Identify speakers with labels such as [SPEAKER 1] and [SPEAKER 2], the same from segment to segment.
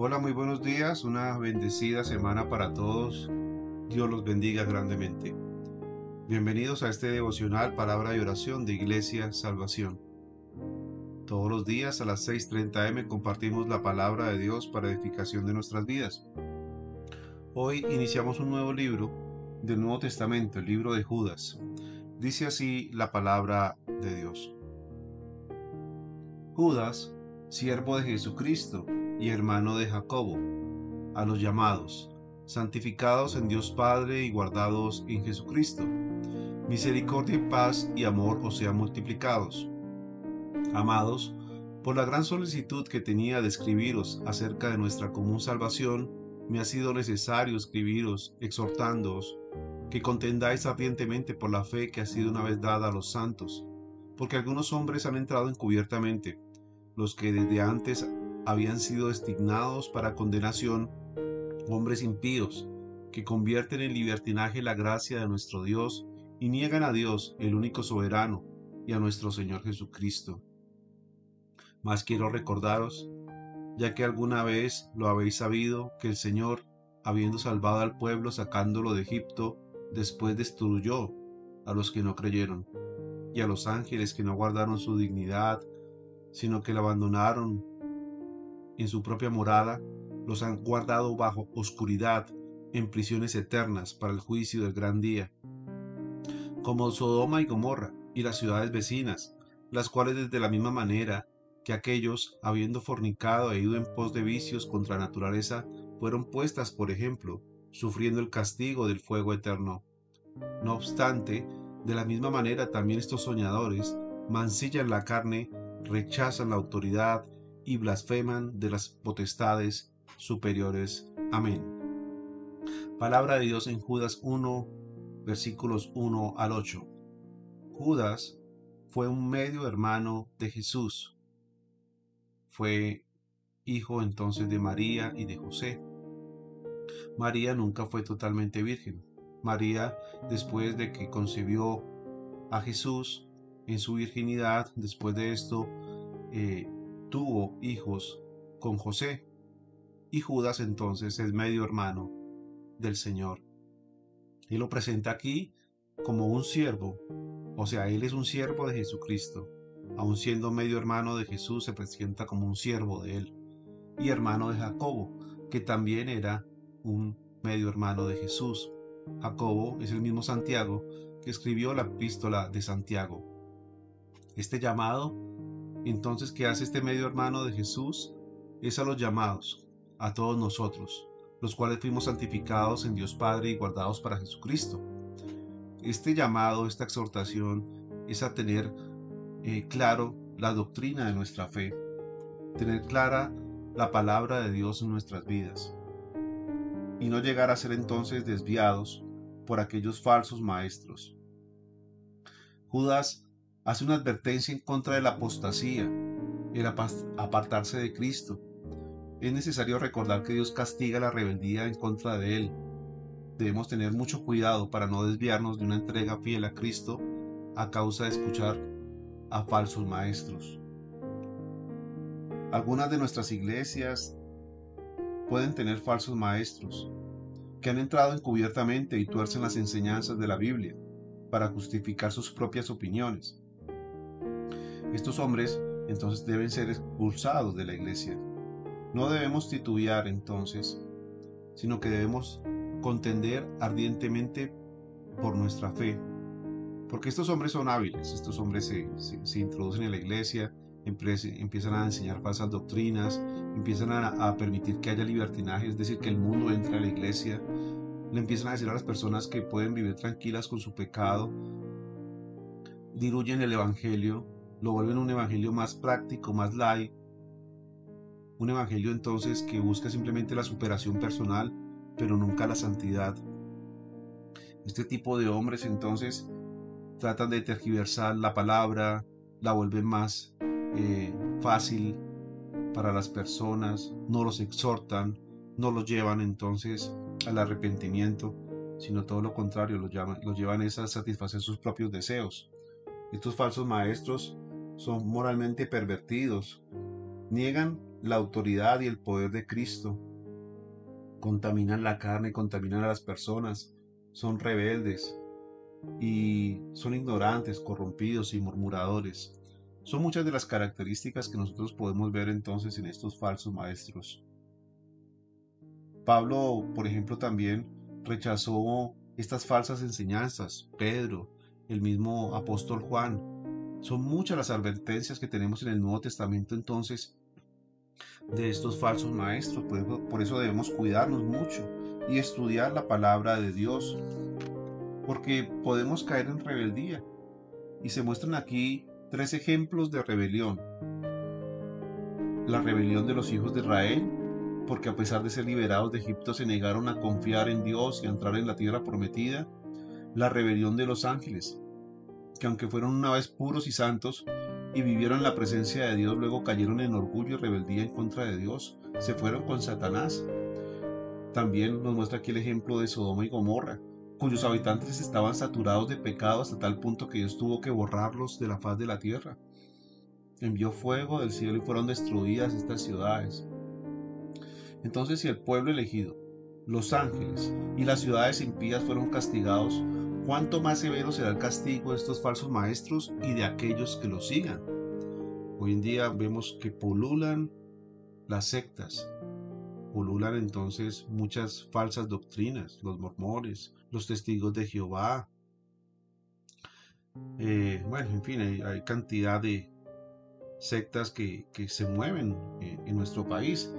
[SPEAKER 1] Hola, muy buenos días, una bendecida semana para todos. Dios los bendiga grandemente. Bienvenidos a este devocional Palabra y Oración de Iglesia Salvación. Todos los días a las 6.30 am compartimos la palabra de Dios para edificación de nuestras vidas. Hoy iniciamos un nuevo libro del Nuevo Testamento, el libro de Judas. Dice así la palabra de Dios. Judas, siervo de Jesucristo y hermano de Jacobo, a los llamados, santificados en Dios Padre y guardados en Jesucristo. Misericordia y paz y amor os sean multiplicados. Amados, por la gran solicitud que tenía de escribiros acerca de nuestra común salvación, me ha sido necesario escribiros exhortándoos que contendáis ardientemente por la fe que ha sido una vez dada a los santos, porque algunos hombres han entrado encubiertamente, los que desde antes habían sido designados para condenación, hombres impíos, que convierten en libertinaje la gracia de nuestro Dios y niegan a Dios, el único soberano, y a nuestro Señor Jesucristo. Mas quiero recordaros, ya que alguna vez lo habéis sabido, que el Señor, habiendo salvado al pueblo sacándolo de Egipto, después destruyó a los que no creyeron, y a los ángeles que no guardaron su dignidad, sino que la abandonaron en su propia morada, los han guardado bajo oscuridad en prisiones eternas para el juicio del gran día. Como Sodoma y Gomorra y las ciudades vecinas, las cuales desde la misma manera que aquellos, habiendo fornicado e ido en pos de vicios contra la naturaleza, fueron puestas por ejemplo, sufriendo el castigo del fuego eterno. No obstante, de la misma manera también estos soñadores mancillan la carne, rechazan la autoridad y blasfeman de las potestades superiores. Amén. Palabra de Dios en Judas 1, versículos 1 al 8. Judas fue un medio hermano de Jesús. Fue hijo entonces de María y de José. María nunca fue totalmente virgen. María, después de que concibió a Jesús en su virginidad, después de esto, eh, tuvo hijos con José, y Judas entonces es medio hermano del Señor. Y lo presenta aquí como un siervo, o sea, él es un siervo de Jesucristo. Aun siendo medio hermano de Jesús, se presenta como un siervo de él. Y hermano de Jacobo, que también era un medio hermano de Jesús. Jacobo es el mismo Santiago que escribió la epístola de Santiago. Este llamado entonces, ¿qué hace este medio hermano de Jesús? Es a los llamados, a todos nosotros, los cuales fuimos santificados en Dios Padre y guardados para Jesucristo. Este llamado, esta exhortación, es a tener eh, claro la doctrina de nuestra fe, tener clara la palabra de Dios en nuestras vidas y no llegar a ser entonces desviados por aquellos falsos maestros. Judas hace una advertencia en contra de la apostasía, el apartarse de Cristo. Es necesario recordar que Dios castiga la rebeldía en contra de Él. Debemos tener mucho cuidado para no desviarnos de una entrega fiel a Cristo a causa de escuchar a falsos maestros. Algunas de nuestras iglesias pueden tener falsos maestros que han entrado encubiertamente y tuercen las enseñanzas de la Biblia para justificar sus propias opiniones. Estos hombres entonces deben ser expulsados de la iglesia. No debemos titubear entonces, sino que debemos contender ardientemente por nuestra fe. Porque estos hombres son hábiles, estos hombres se, introducen en la iglesia, empiezan a enseñar falsas doctrinas, empiezan a, a, permitir que haya libertinaje, es decir, que el mundo entre a la iglesia, le empiezan a decir a las personas que pueden vivir tranquilas con su pecado, diluyen el Evangelio, lo vuelven un evangelio más práctico, más light, un evangelio entonces que busca simplemente la superación personal, pero nunca la santidad. Este tipo de hombres entonces tratan de tergiversar la palabra, la vuelven más eh, fácil para las personas, no los exhortan, no los llevan entonces al arrepentimiento, sino todo lo contrario, los, los llevan a satisfacer sus propios deseos. Estos falsos maestros son moralmente pervertidos, niegan la autoridad y el poder de Cristo. Contaminan la carne, contaminan a las personas, son rebeldes y son ignorantes, corrompidos y murmuradores. Son muchas de las características que nosotros podemos ver entonces en estos falsos maestros. Pablo, por ejemplo, también rechazó estas falsas enseñanzas. Pedro, el mismo apóstol Juan. Son muchas las advertencias que tenemos en el Nuevo Testamento entonces de estos falsos maestros. Por eso, debemos cuidarnos mucho y estudiar la palabra de Dios. Porque podemos caer en rebeldía. Y se muestran aquí tres ejemplos de rebelión. La rebelión de los hijos de Israel, porque a pesar de ser liberados de Egipto se negaron a confiar en Dios y a entrar en la tierra prometida la rebelión de los ángeles, que aunque fueron una vez puros y santos y vivieron la presencia de Dios, luego cayeron en orgullo y rebeldía en contra de Dios, se fueron con Satanás. También nos muestra aquí el ejemplo de Sodoma y Gomorra, cuyos habitantes estaban saturados de pecado hasta tal punto que Dios tuvo que borrarlos de la faz de la tierra. Envió fuego del cielo y fueron destruidas estas ciudades. Entonces si el pueblo elegido, los ángeles y las ciudades impías fueron castigados, cuánto más severo será el castigo de estos falsos maestros y de aquellos que los sigan. Hoy en día vemos que polulan las sectas, polulan entonces muchas falsas doctrinas, los mormones, los testigos de Jehová. Eh, bueno, en fin, hay, cantidad de sectas que, se mueven en nuestro país.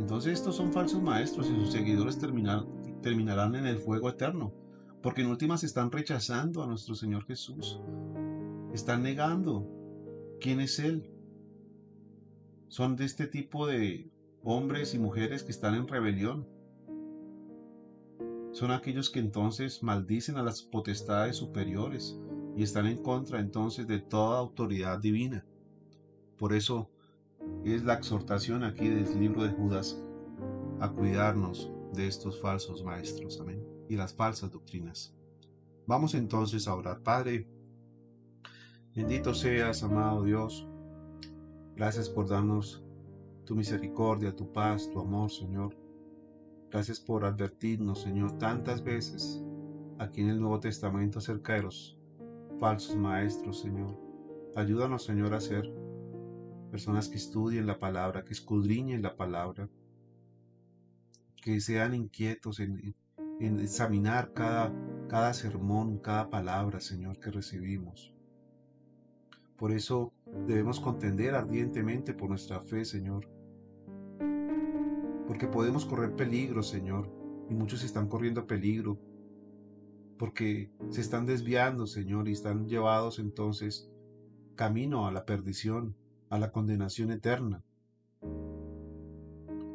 [SPEAKER 1] Entonces estos son falsos maestros y sus seguidores terminarán en el fuego eterno porque en últimas están rechazando a nuestro Señor Jesús. Están negando quién es Él. Son de este tipo de hombres y mujeres que están en rebelión. Son aquellos que entonces maldicen a las potestades superiores y están en contra entonces de toda autoridad divina. Por eso es la exhortación aquí del libro de Judas a cuidarnos de estos falsos maestros. Amén y las falsas doctrinas. Vamos entonces a orar. Padre, bendito seas, amado Dios. Gracias por darnos tu misericordia, tu paz, tu amor, Señor. Gracias por advertirnos, Señor, tantas veces aquí en el Nuevo Testamento acerca de los falsos maestros, Señor. Ayúdanos, Señor, a ser personas que estudien la palabra, que escudriñen la palabra, que sean inquietos en, en examinar cada, cada sermón, cada palabra, Señor, que recibimos. Por eso debemos contender ardientemente por nuestra fe, Señor. Porque podemos correr peligro, Señor, y muchos están corriendo peligro. Porque se están desviando, Señor, y están llevados entonces camino a la perdición, a la condenación eterna.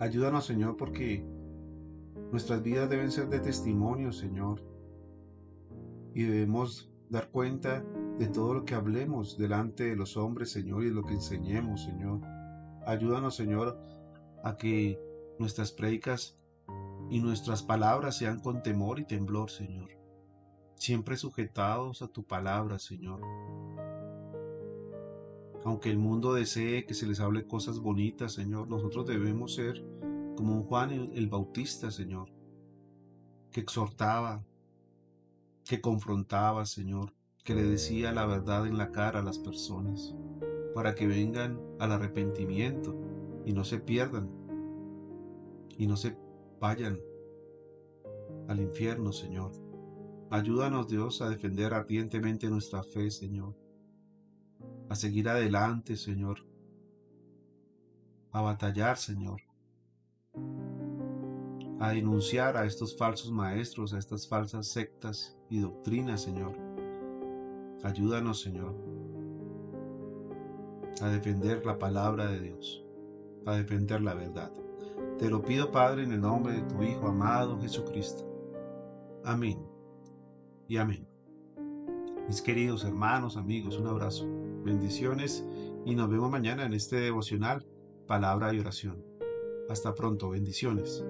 [SPEAKER 1] Ayúdanos, Señor, porque Nuestras vidas deben ser de testimonio, Señor. Y debemos dar cuenta de todo lo que hablemos delante de los hombres, Señor, y de lo que enseñemos, Señor. Ayúdanos, Señor, a que nuestras predicas y nuestras palabras sean con temor y temblor, Señor. Siempre sujetados a tu palabra, Señor. Aunque el mundo desee que se les hable cosas bonitas, Señor, nosotros debemos ser como Juan el, Bautista, Señor, que exhortaba, que confrontaba, Señor, que le decía la verdad en la cara a las personas, para que vengan al arrepentimiento y no se pierdan y no se vayan al infierno, Señor. Ayúdanos, Dios, a defender ardientemente nuestra fe, Señor, a seguir adelante, Señor, a batallar, Señor, a denunciar a estos falsos maestros, a estas falsas sectas y doctrinas, Señor. Ayúdanos, Señor, a defender la palabra de Dios, a defender la verdad. Te lo pido, Padre, en el nombre de tu Hijo amado Jesucristo. Amén y amén. Mis queridos hermanos, amigos, un abrazo, bendiciones y nos vemos mañana en este devocional, palabra y oración. Hasta pronto, bendiciones.